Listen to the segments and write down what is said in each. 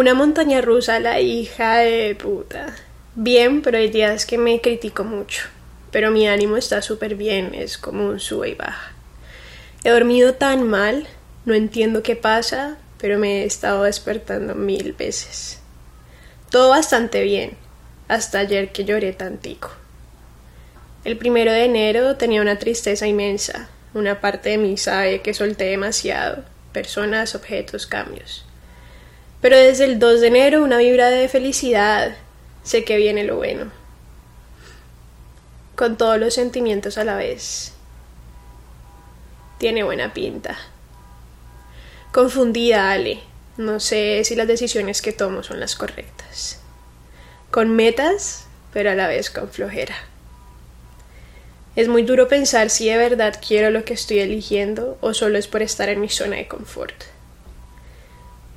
Una montaña rusa, la hija de puta. Bien, pero hay días que me critico mucho. Pero mi ánimo está súper bien, es como un sube y baja. He dormido tan mal, no entiendo qué pasa, pero me he estado despertando mil veces. Todo bastante bien, hasta ayer que lloré tantico. El primero de enero tenía una tristeza inmensa. Una parte de mí sabe que solté demasiado. Personas, objetos, cambios. Pero desde el 2 de enero una vibra de felicidad. Sé que viene lo bueno. Con todos los sentimientos a la vez. Tiene buena pinta. Confundida, Ale. No sé si las decisiones que tomo son las correctas. Con metas, pero a la vez con flojera. Es muy duro pensar si de verdad quiero lo que estoy eligiendo o solo es por estar en mi zona de confort.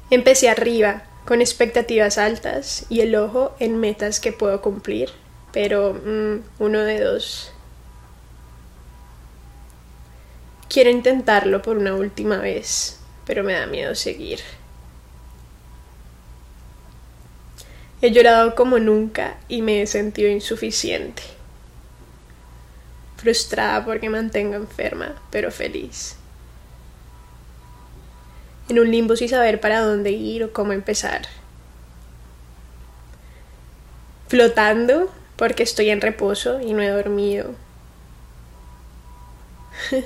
Empecé arriba, con expectativas altas y el ojo en metas que puedo cumplir, pero mm, uno de dos. Quiero intentarlo por una última vez, pero me da miedo seguir. He llorado como nunca y me he sentido insuficiente frustrada porque mantengo enferma, pero feliz. En un limbo sin saber para dónde ir o cómo empezar. Flotando porque estoy en reposo y no he dormido.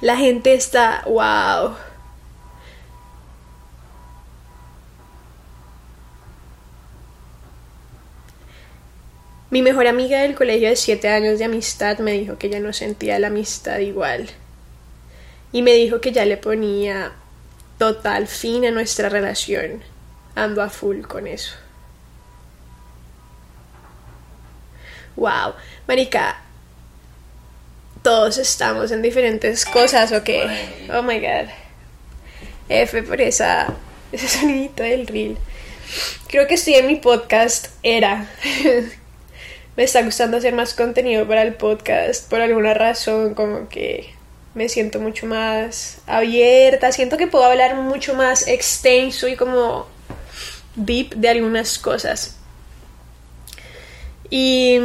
La gente está, wow, Mi mejor amiga del colegio de siete años de amistad me dijo que ya no sentía la amistad igual. Y me dijo que ya le ponía total fin a nuestra relación. Ando a full con eso. Wow, Marica, todos estamos en diferentes cosas, ¿o qué? Oh my god. F por esa, ese sonidito del reel. Creo que estoy en mi podcast era. me está gustando hacer más contenido para el podcast por alguna razón, como que me siento mucho más abierta, siento que puedo hablar mucho más extenso y como deep de algunas cosas. Y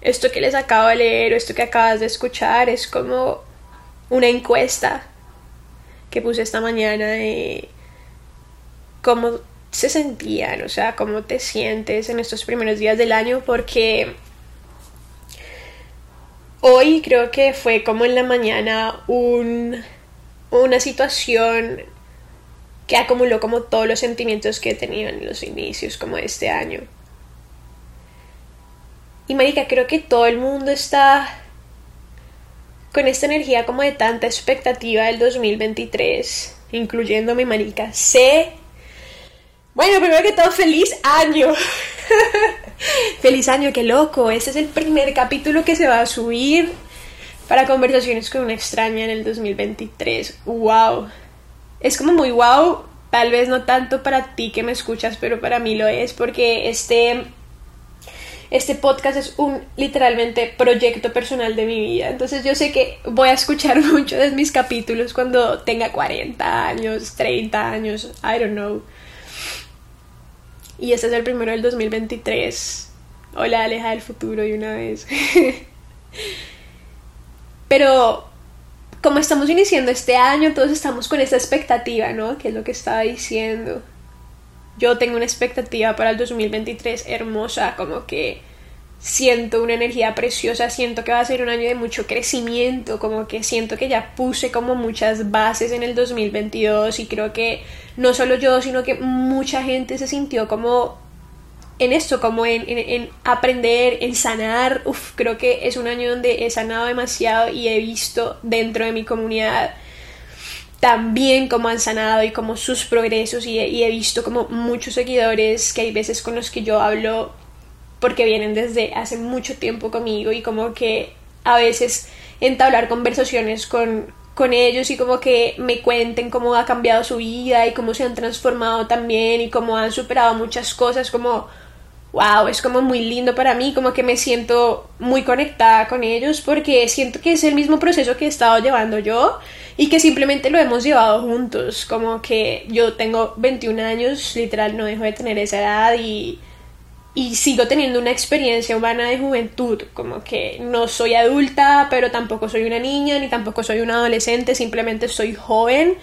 esto que les acabo de leer o esto que acabas de escuchar es como una encuesta que puse esta mañana de cómo se sentían, o sea, cómo te sientes en estos primeros días del año, porque hoy creo que fue como en la mañana un, una situación que acumuló como todos los sentimientos que he tenido en los inicios como de este año. Y marica, creo que todo el mundo está con esta energía como de tanta expectativa del 2023, incluyéndome, marica. Sé bueno, primero que todo, feliz año. feliz año, qué loco. Este es el primer capítulo que se va a subir para conversaciones con una extraña en el 2023. ¡Wow! Es como muy wow. Tal vez no tanto para ti que me escuchas, pero para mí lo es porque este este podcast es un literalmente proyecto personal de mi vida. Entonces yo sé que voy a escuchar muchos de mis capítulos cuando tenga 40 años, 30 años, I don't know. Y este es el primero del 2023. Hola, Aleja del futuro de una vez. Pero como estamos iniciando este año, todos estamos con esta expectativa, ¿no? Que es lo que estaba diciendo. Yo tengo una expectativa para el 2023 hermosa, como que siento una energía preciosa, siento que va a ser un año de mucho crecimiento, como que siento que ya puse como muchas bases en el 2022 y creo que no solo yo, sino que mucha gente se sintió como en esto, como en, en, aprender, en sanar. Uf, creo que es un año donde he sanado demasiado y he visto dentro de mi comunidad también cómo han sanado y como sus progresos y y he visto como muchos seguidores que hay veces con los que yo hablo porque vienen desde hace mucho tiempo conmigo y como que a veces entablar conversaciones con, con ellos y como que me cuenten cómo ha cambiado su vida y cómo se han transformado también y cómo han superado muchas cosas como wow, es como muy lindo para mí, como que me siento muy conectada con ellos porque siento que es el mismo proceso que he estado llevando yo y que simplemente lo hemos llevado juntos, como que yo tengo 21 años, literal no dejo de tener esa edad y, y sigo teniendo una experiencia humana de juventud, como que no soy adulta, pero tampoco soy una niña, ni tampoco soy una adolescente, simplemente soy joven.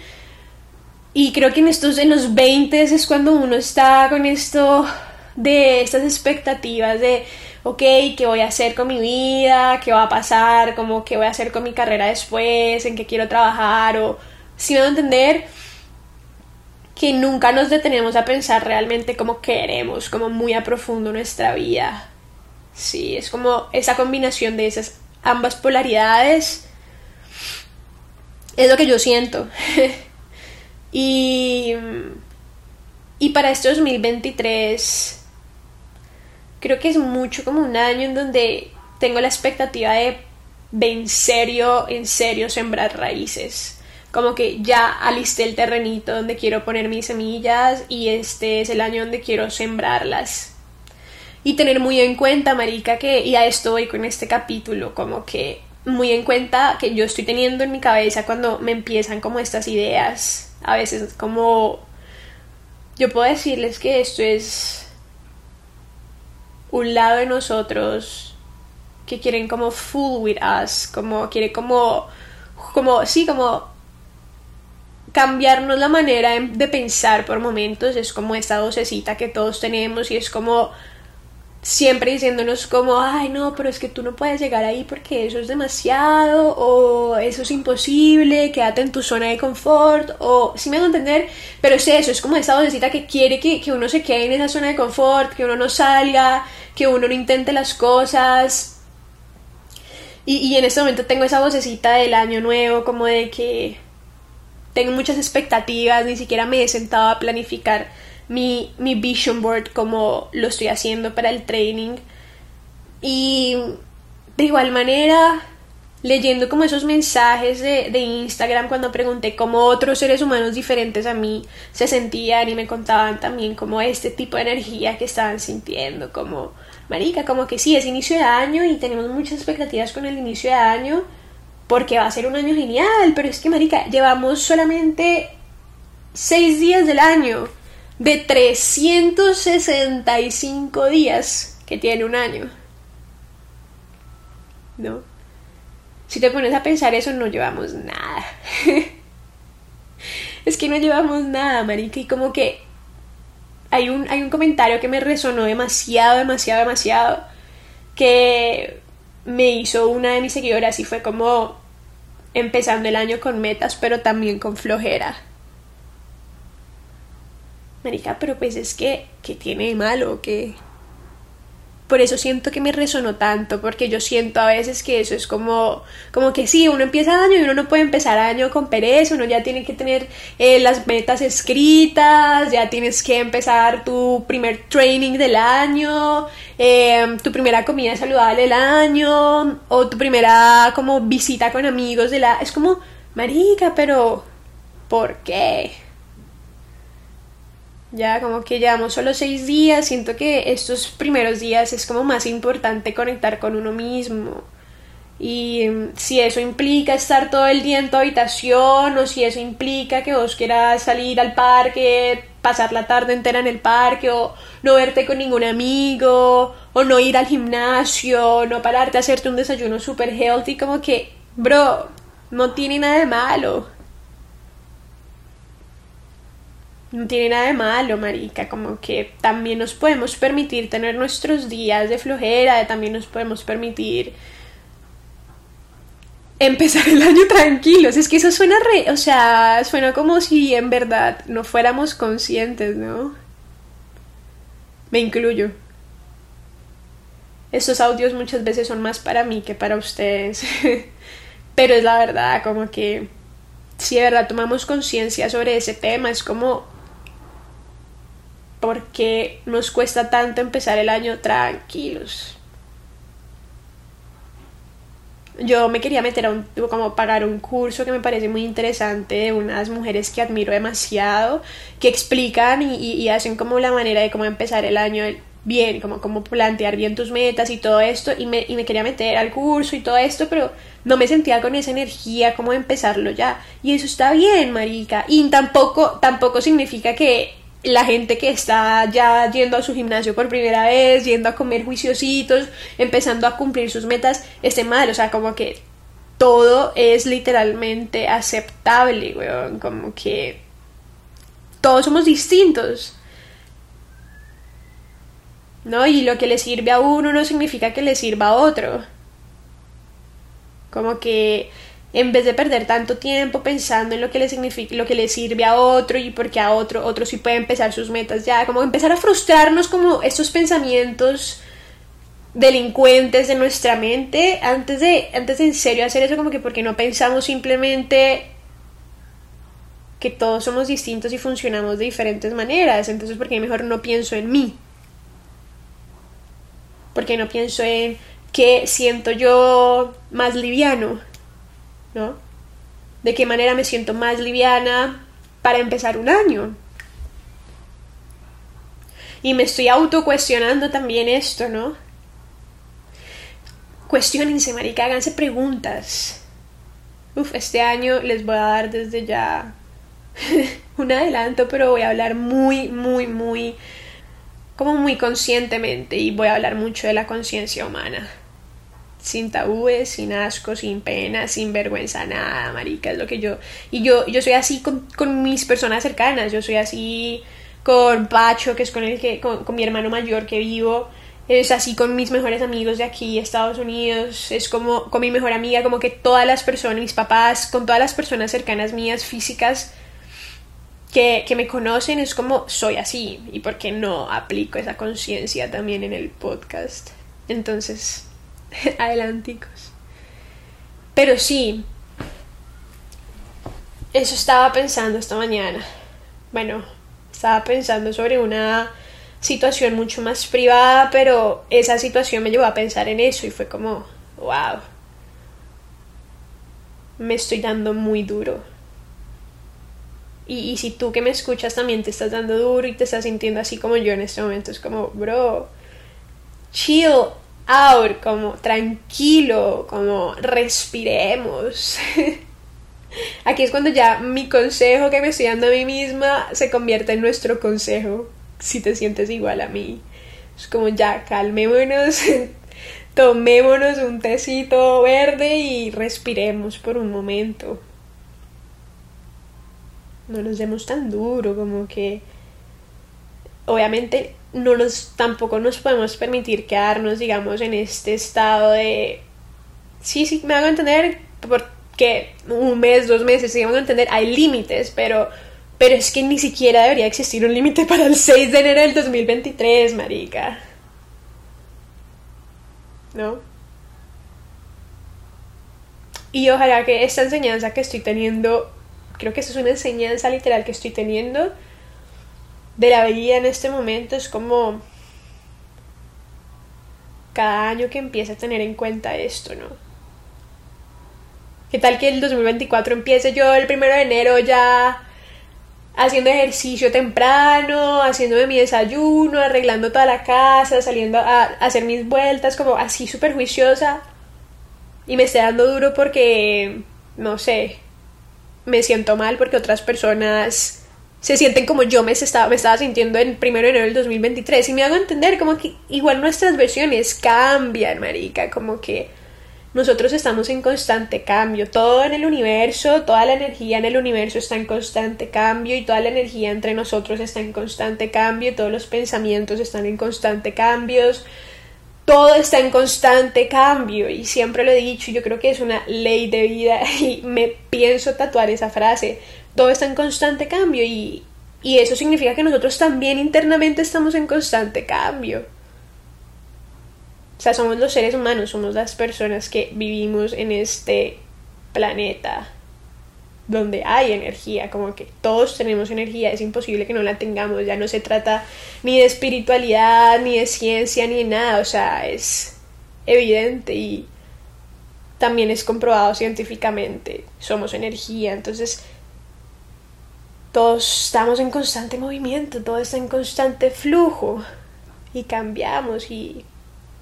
Y creo que en estos, en los 20 es cuando uno está con esto de estas expectativas de ok, ¿qué voy a hacer con mi vida? ¿Qué va a pasar? Como, ¿Qué voy a hacer con mi carrera después? ¿En qué quiero trabajar? O, si no entender que nunca nos detenemos a pensar realmente como queremos, como muy a profundo nuestra vida. Sí, es como esa combinación de esas ambas polaridades. Es lo que yo siento. y, y para este 2023 creo que es mucho como un año en donde tengo la expectativa de, en serio, en serio sembrar raíces. Como que ya alisté el terrenito donde quiero poner mis semillas y este es el año donde quiero sembrarlas. Y tener muy en cuenta, Marica, que ya estoy con este capítulo, como que muy en cuenta que yo estoy teniendo en mi cabeza cuando me empiezan como estas ideas. A veces como yo puedo decirles que esto es un lado de nosotros que quieren como fool with us, como quiere como, como, sí, como cambiarnos la manera de pensar por momentos, es como esta vocecita que todos tenemos y es como siempre diciéndonos como, ay no, pero es que tú no puedes llegar ahí porque eso es demasiado, o eso es imposible, quédate en tu zona de confort, o si me hago entender, pero es eso, es como esta vocecita que quiere que, que uno se quede en esa zona de confort, que uno no salga, que uno no intente las cosas. Y, y en este momento tengo esa vocecita del año nuevo, como de que tengo muchas expectativas, ni siquiera me he sentado a planificar mi, mi vision board como lo estoy haciendo para el training. Y de igual manera, leyendo como esos mensajes de, de, Instagram cuando pregunté cómo otros seres humanos diferentes a mí se sentían y me contaban también como este tipo de energía que estaban sintiendo, como, marica, como que sí, es inicio de año y tenemos muchas expectativas con el inicio de año porque va a ser un año genial, pero es que, marica, llevamos solamente seis días del año de 365 días que tiene un año. ¿No? Si te pones a pensar eso, no llevamos nada. es que no llevamos nada, marica. Y como que hay un, hay un comentario que me resonó demasiado, demasiado, demasiado. Que me hizo una de mis seguidoras y fue como empezando el año con metas, pero también con flojera. Marica, pero pues es que, ¿qué tiene malo? que Por eso siento que me resonó tanto, porque yo siento a veces que eso es como, como que sí, uno empieza año y uno no puede empezar año con pereza, uno ya tiene que tener eh, las metas escritas, ya tienes que empezar tu primer training del año, em, tu primera comida saludable del año, o tu primera como visita con amigos de la... Es como, marica, pero ¿por qué? Ya como que llevamos solo seis días, siento que estos primeros días es como más importante conectar con uno mismo. Y mm, si eso implica estar todo el día en tu habitación o si eso implica que vos quieras salir al parque, pasar la tarde entera en el parque o no verte con ningún amigo o no ir al gimnasio, no pararte a hacerte un desayuno super healthy, como que, bro, no tiene nada de malo. No tiene nada de malo, marica, como que también nos podemos permitir tener nuestros días de flojera, también nos podemos permitir empezar el año tranquilos. Es que eso suena re, o sea, suena como si en verdad no fuéramos conscientes, ¿no? Me incluyo. Estos audios muchas veces son más para mí que para ustedes. Pero es la verdad, como que si de verdad tomamos conciencia sobre ese tema, es como porque nos cuesta tanto empezar el año tranquilos. Yo me quería meter a un, como pagar un curso que me parece muy interesante de unas mujeres que admiro demasiado, que explican y, hacen como la manera de cómo empezar el año bien, como, plantear bien tus metas y todo esto, y me, y me quería meter al curso y todo esto, pero no me sentía con esa energía como empezarlo ya. Y eso está bien, marica. Y tampoco, tampoco significa que la gente que está ya yendo a su gimnasio por primera vez, yendo a comer juiciositos, empezando a cumplir sus metas, esté mal. O sea, como que todo es literalmente aceptable, weón. Como que todos somos distintos. ¿No? Y lo que le sirve a uno no significa que le sirva a otro. Como que en vez de perder tanto tiempo pensando en lo que le significa, lo que le sirve a otro y porque a otro, otro sí puede empezar sus metas ya, como empezar a frustrarnos como estos pensamientos delincuentes de nuestra mente antes de antes de en serio hacer eso como que porque no pensamos simplemente que todos somos distintos y funcionamos de diferentes maneras. Entonces porque mejor no pienso en mí porque no pienso en qué siento yo más liviano ¿no? De qué manera me siento más liviana para empezar un año. Y me estoy auto cuestionando también esto, ¿no? Cuestionense, marica, háganse preguntas. Uf, este año les voy a dar desde ya un adelanto, pero voy a hablar muy, muy, muy, como muy conscientemente y voy a hablar mucho de la conciencia humana. Sin tabúes, sin asco, sin pena, sin vergüenza, nada, marica, es lo que yo... Y yo, yo soy así con, con mis personas cercanas, yo soy así con Pacho, que es con el que, con, con mi hermano mayor que vivo, es así con mis mejores amigos de aquí, Estados Unidos, es como con mi mejor amiga, como que todas las personas, mis papás, con todas las personas cercanas mías, físicas, que, que me conocen, es como soy así, y por qué no aplico esa conciencia también en el podcast. Entonces, adelanticos. Pero sí, eso estaba pensando esta mañana. Bueno, estaba pensando sobre una situación mucho más privada, pero esa situación me llevó a pensar en eso y fue como, wow, me estoy dando muy duro. Y, y, si tú que me escuchas también te estás dando duro y te estás sintiendo así como yo en este momento, es como, bro, chill out, como tranquilo, como respiremos. Aquí es cuando ya mi consejo que me estoy dando a mí misma se convierte en nuestro consejo si te sientes igual a mí. Es como ya, calmémonos, tomémonos un tecito verde y respiremos por un momento. No nos demos tan duro, como que obviamente no nos tampoco nos podemos permitir quedarnos digamos en este estado de sí sí me hago entender porque un mes dos meses sí me hago entender hay límites pero pero es que ni siquiera debería existir un límite para el 6 de enero del 2023 marica ¿no? y ojalá que esta enseñanza que estoy teniendo creo que esa es una enseñanza literal que estoy teniendo de la vida en este momento es como cada año que empiece a tener en cuenta esto, ¿no? ¿Qué tal que el 2024 empiece yo el primero de enero ya haciendo ejercicio temprano, haciéndome mi desayuno, arreglando toda la casa, saliendo a hacer mis vueltas, como así súper juiciosa y me esté dando duro porque, no sé, me siento mal porque otras personas se sienten como yo me estaba, me estaba sintiendo en primero de enero del 2023 y me hago entender como que igual nuestras versiones cambian, marica, como que nosotros estamos en constante cambio, todo en el universo, toda la energía en el universo está en constante cambio y toda la energía entre nosotros está en constante cambio, todos los pensamientos están en constante cambios, todo está en constante cambio. Y siempre lo he dicho, yo creo que es una ley de vida y me pienso tatuar esa frase, todo está en constante cambio y, y eso significa que nosotros también internamente estamos en constante cambio. O sea, somos los seres humanos, somos las personas que vivimos en este planeta donde hay energía, como que todos tenemos energía, es imposible que no la tengamos, ya no se trata ni de espiritualidad, ni de ciencia, ni de nada, o sea, es evidente y también es comprobado científicamente, somos energía, entonces todos estamos en constante movimiento, todo está en constante flujo. y cambiamos y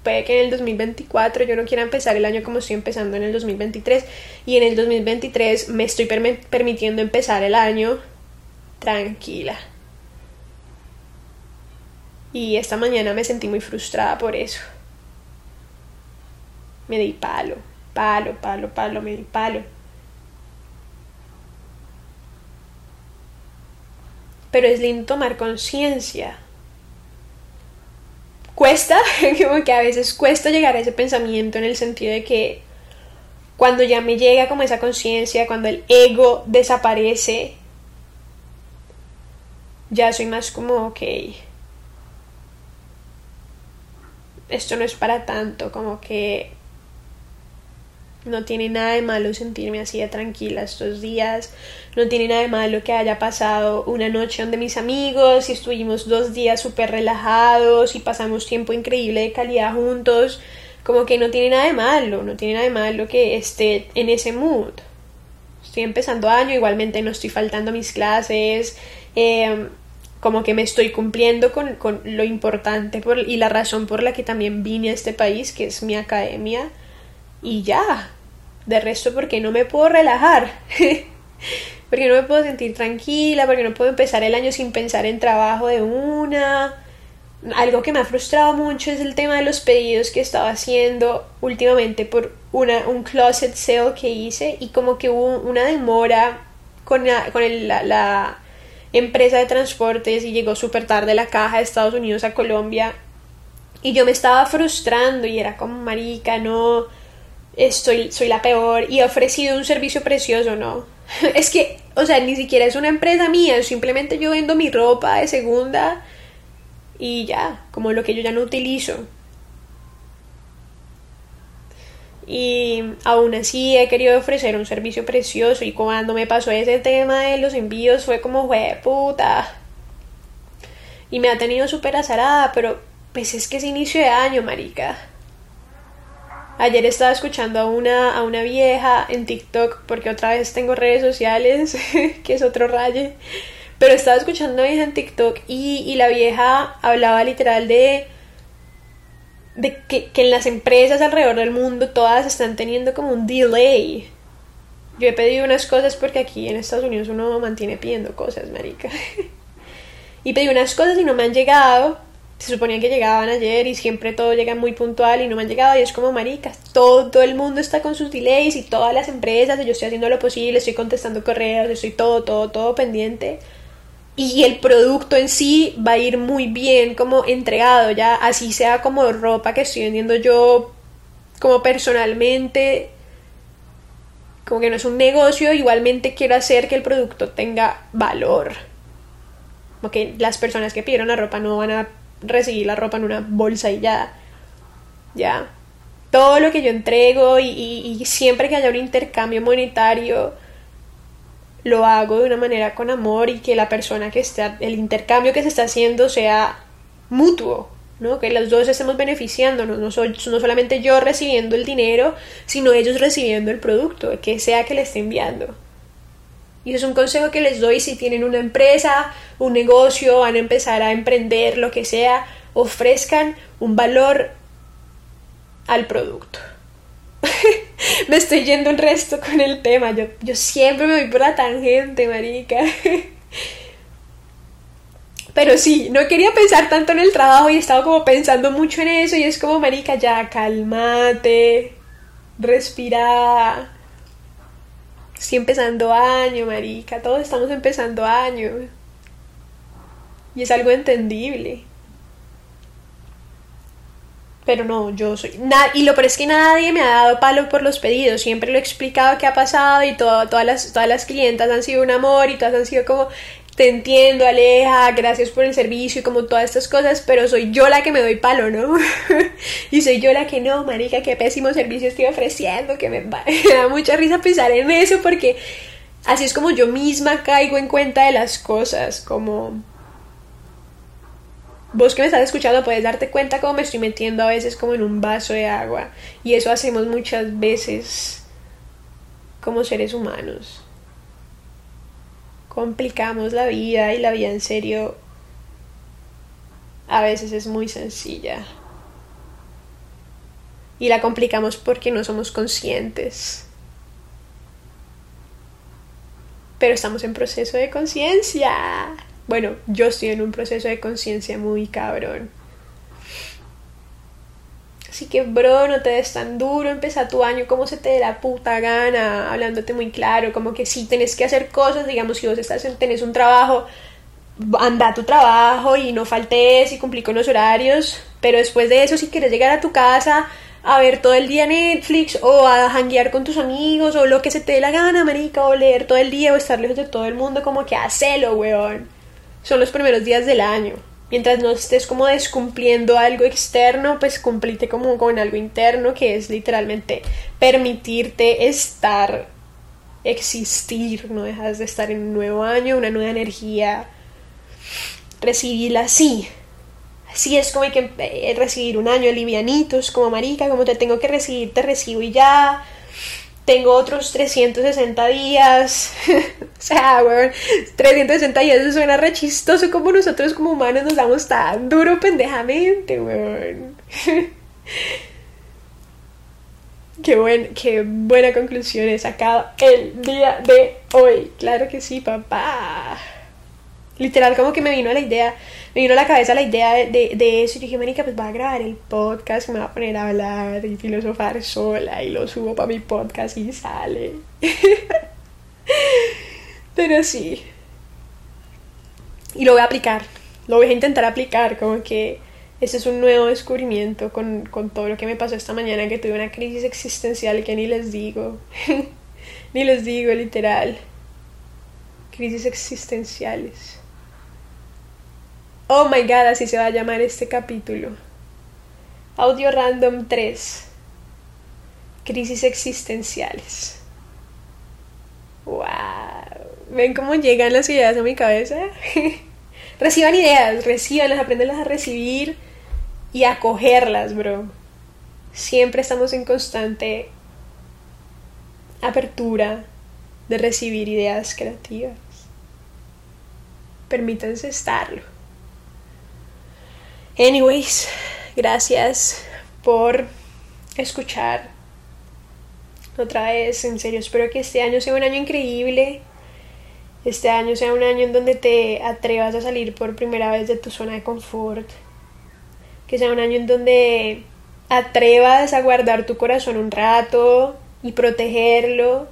puede que en el 2024 yo no quiera empezar el año como estoy empezando en el 2023 y en el 2023 me estoy permitiendo empezar el año tranquila. Y esta mañana me sentí muy frustrada por eso. Me di palo, palo, palo, palo, me di palo. Pero es lindo tomar conciencia. Cuesta, como que a veces cuesta llegar a ese pensamiento en el sentido de que cuando ya me llega como esa conciencia, cuando el ego desaparece, ya soy más como, ok, esto no es para tanto, como que no tiene nada de malo sentirme así de tranquila estos días. No tiene nada de malo que haya pasado una noche donde mis amigos y estuvimos dos días súper relajados y pasamos tiempo increíble de calidad juntos. Como que no tiene nada de malo, no tiene nada de malo que esté en ese mood. Estoy empezando año, igualmente no estoy faltando a mis clases. Em, como que me estoy cumpliendo con, lo importante por, y la razón por la que también vine a este país, que es mi academia y ya. De resto, porque no me puedo relajar. porque no me puedo sentir tranquila, porque no puedo empezar el año sin pensar en trabajo de una. Algo que me ha frustrado mucho es el tema de los pedidos que estaba haciendo últimamente por una, un closet sale que hice y como que hubo una demora con la, con la, la empresa de transportes y llegó súper tarde la caja de Estados Unidos a Colombia y yo me estaba frustrando y era como marica, no estoy, soy la peor y he ofrecido un servicio precioso, ¿no? es que, o sea, ni siquiera es una empresa mía, simplemente yo vendo mi ropa de segunda y ya, como lo que yo ya no utilizo. Y aún así he querido ofrecer un servicio precioso y cuando me pasó ese tema de los envíos fue como, fue puta. Y me ha tenido súper azarada, pero pues es que es inicio de año, marica. Ayer estaba escuchando a una, a una vieja en TikTok, porque otra vez tengo redes sociales, que es otro raye. Pero estaba escuchando a una vieja en TikTok y, y la vieja hablaba literal de, de que, que en las empresas alrededor del mundo todas están teniendo como un delay. Yo he pedido unas cosas porque aquí en Estados Unidos uno mantiene pidiendo cosas, marica. y pedí unas cosas y no me han llegado se suponía que llegaban ayer y siempre todo llega muy puntual y no me han llegado y es como maricas, todo, el mundo está con sus delays y todas las empresas y yo estoy haciendo lo posible, estoy contestando correos, estoy todo, todo, todo pendiente y el producto en sí va a ir muy bien como entregado ya, así sea como ropa que estoy vendiendo yo como personalmente, como que no es un negocio, igualmente quiero hacer que el producto tenga valor. Porque las personas que pidieron la ropa no van a recibir la ropa en una bolsa y ya. Ya. Todo lo que yo entrego y, y, siempre que haya un intercambio monetario, lo hago de una manera con amor y que la persona que está, el intercambio que se está haciendo sea mutuo, ¿no? Que los dos estemos beneficiándonos, no, soy, no solamente yo recibiendo el dinero, sino ellos recibiendo el producto, que sea que le esté enviando. Y es un consejo que les doy si tienen una empresa, un negocio, van a empezar a emprender, lo que sea, ofrezcan un valor al producto. me estoy yendo un resto con el tema. Yo, yo siempre me voy por la tangente, marica. Pero sí, no quería pensar tanto en el trabajo y estaba como pensando mucho en eso y es como, marica, ya, cálmate, respira Estoy empezando año, marica. Todos estamos empezando año. Y es algo entendible. Pero no, yo soy... y lo peor es que nadie me ha dado palo por los pedidos. Siempre lo he explicado qué ha pasado y todas, las, todas las clientas han sido un amor y todas han sido como te entiendo, Aleja, gracias por el servicio y como todas estas cosas, pero soy yo la que me doy palo, ¿no? y soy yo la que no, marica, qué pésimo servicio estoy ofreciendo, que me, me da mucha risa pensar en eso porque así es como yo misma caigo en cuenta de las cosas, como vos que me estás escuchando puedes darte cuenta cómo me estoy metiendo a veces como en un vaso de agua y eso hacemos muchas veces como seres humanos complicamos la vida y la vida en serio a veces es muy sencilla. Y la complicamos porque no somos conscientes. Pero estamos en proceso de conciencia. Bueno, yo estoy en un proceso de conciencia muy cabrón. Así que, bro, no te des tan duro, empieza tu año como se te dé la puta gana, hablándote muy claro, como que si tienes que hacer cosas, digamos, si vos estás en, tenés un trabajo, anda a tu trabajo y no faltes y cumplí con los horarios, pero después de eso, si quieres llegar a tu casa a ver todo el día Netflix o a janguear con tus amigos o lo que se te dé la gana, marica, o leer todo el día o estar lejos de todo el mundo, como que hacelo, weón. Son los primeros días del año mientras no estés como descumpliendo algo externo, pues cumplite como con algo interno que es literalmente permitirte estar, existir, no dejas de estar en un nuevo año, una nueva energía, recibirla así. Así es como hay que eh, recibir un año livianitos, como marica, como te tengo que recibir, te recibo y ya tengo otros 360 días. o sea, weón, 360 días eso suena re chistoso como nosotros como humanos nos damos tan duro pendejamente, weón. qué, buen, qué buena conclusión he sacado el día de hoy. Claro que sí, papá. Literal, como que me vino la idea me vino a la cabeza la idea de, eso y dije, Marica, pues voy a grabar el podcast, me voy a poner a hablar y filosofar sola y lo subo para mi podcast y sale. Pero sí. Y lo voy a aplicar, lo voy a intentar aplicar, como que ese es un nuevo descubrimiento con, con todo lo que me pasó esta mañana, que tuve una crisis existencial que ni les digo, ni les digo literal. Crisis existenciales. Oh my god, así se va a llamar este capítulo. Audio Random 3. Crisis existenciales. Wow. ¿Ven cómo llegan las ideas a mi cabeza? Reciban ideas, recibanlas, aprendanlas a recibir y a cogerlas, bro. Siempre estamos en constante apertura de recibir ideas creativas. Permítanse estarlo. Anyways, gracias por escuchar otra vez. En serio, espero que este año sea un año increíble. Este año sea un año en donde te atrevas a salir por primera vez de tu zona de confort. Que sea un año en donde atrevas a guardar tu corazón un rato y protegerlo.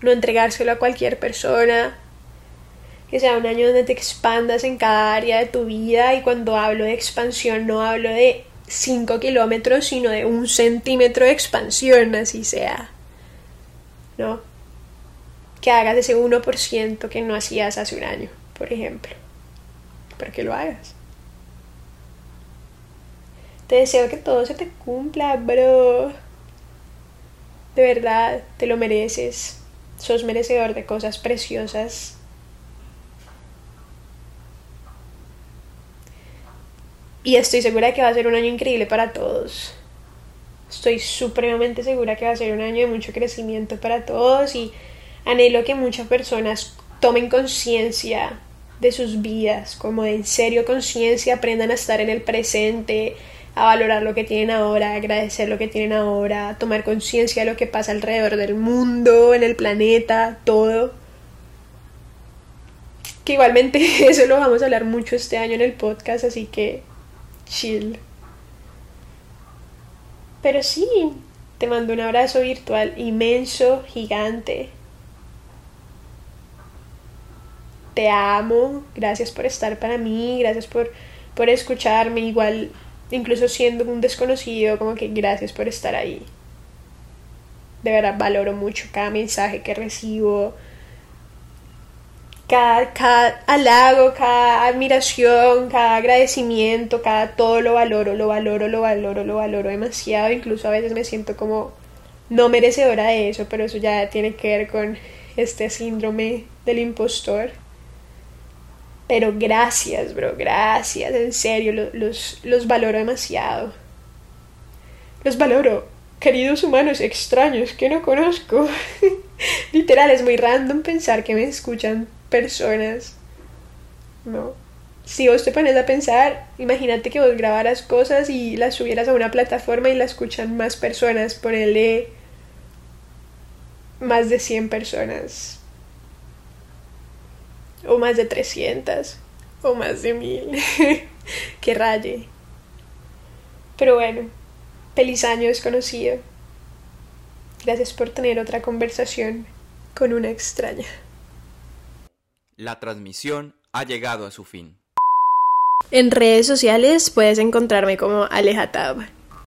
No entregárselo a cualquier persona que sea un año donde te expandas en cada área de tu vida y cuando hablo de expansión no hablo de 5 kilómetros, sino de un centímetro de expansión, así sea. ¿No? Que hagas ese 1% que no hacías hace un año, por ejemplo. Para que lo hagas. Te deseo que todo se te cumpla, bro. De verdad, te lo mereces. Sos merecedor de cosas preciosas Y estoy segura que va a ser un año increíble para todos. Estoy supremamente segura que va a ser un año de mucho crecimiento para todos y anhelo que muchas personas tomen conciencia de sus vidas, como de en serio conciencia, aprendan a estar en el presente, a valorar lo que tienen ahora, a agradecer lo que tienen ahora, a tomar conciencia de lo que pasa alrededor del mundo, en el planeta, todo. Que igualmente eso lo vamos a hablar mucho este año en el podcast, así que chill. Pero sí, te mando un abrazo virtual inmenso, gigante. Te amo, gracias por estar para mí, gracias por, por escucharme, igual, incluso siendo un desconocido, como que gracias por estar ahí. De verdad valoro mucho cada mensaje que recibo, cada, halago, cada admiración, cada agradecimiento, cada todo lo valoro, lo valoro, lo valoro, lo valoro demasiado. Incluso a veces me siento como no merecedora de eso, pero eso ya tiene que ver con este síndrome del impostor. Pero gracias, bro, gracias, en serio, los, los valoro demasiado. Los valoro, queridos humanos extraños que no conozco. Literal, es muy random pensar que me escuchan personas, ¿no? si vos te pones a pensar, imagínate que vos grabaras cosas y las subieras a una plataforma y la escuchan más personas, ponerle más de 100 personas, o más de 300, o más de 1000, que raye. Pero bueno, feliz año desconocido. Gracias por tener otra conversación con una extraña. La transmisión ha llegado a su fin. En redes sociales puedes encontrarme como Alejatab.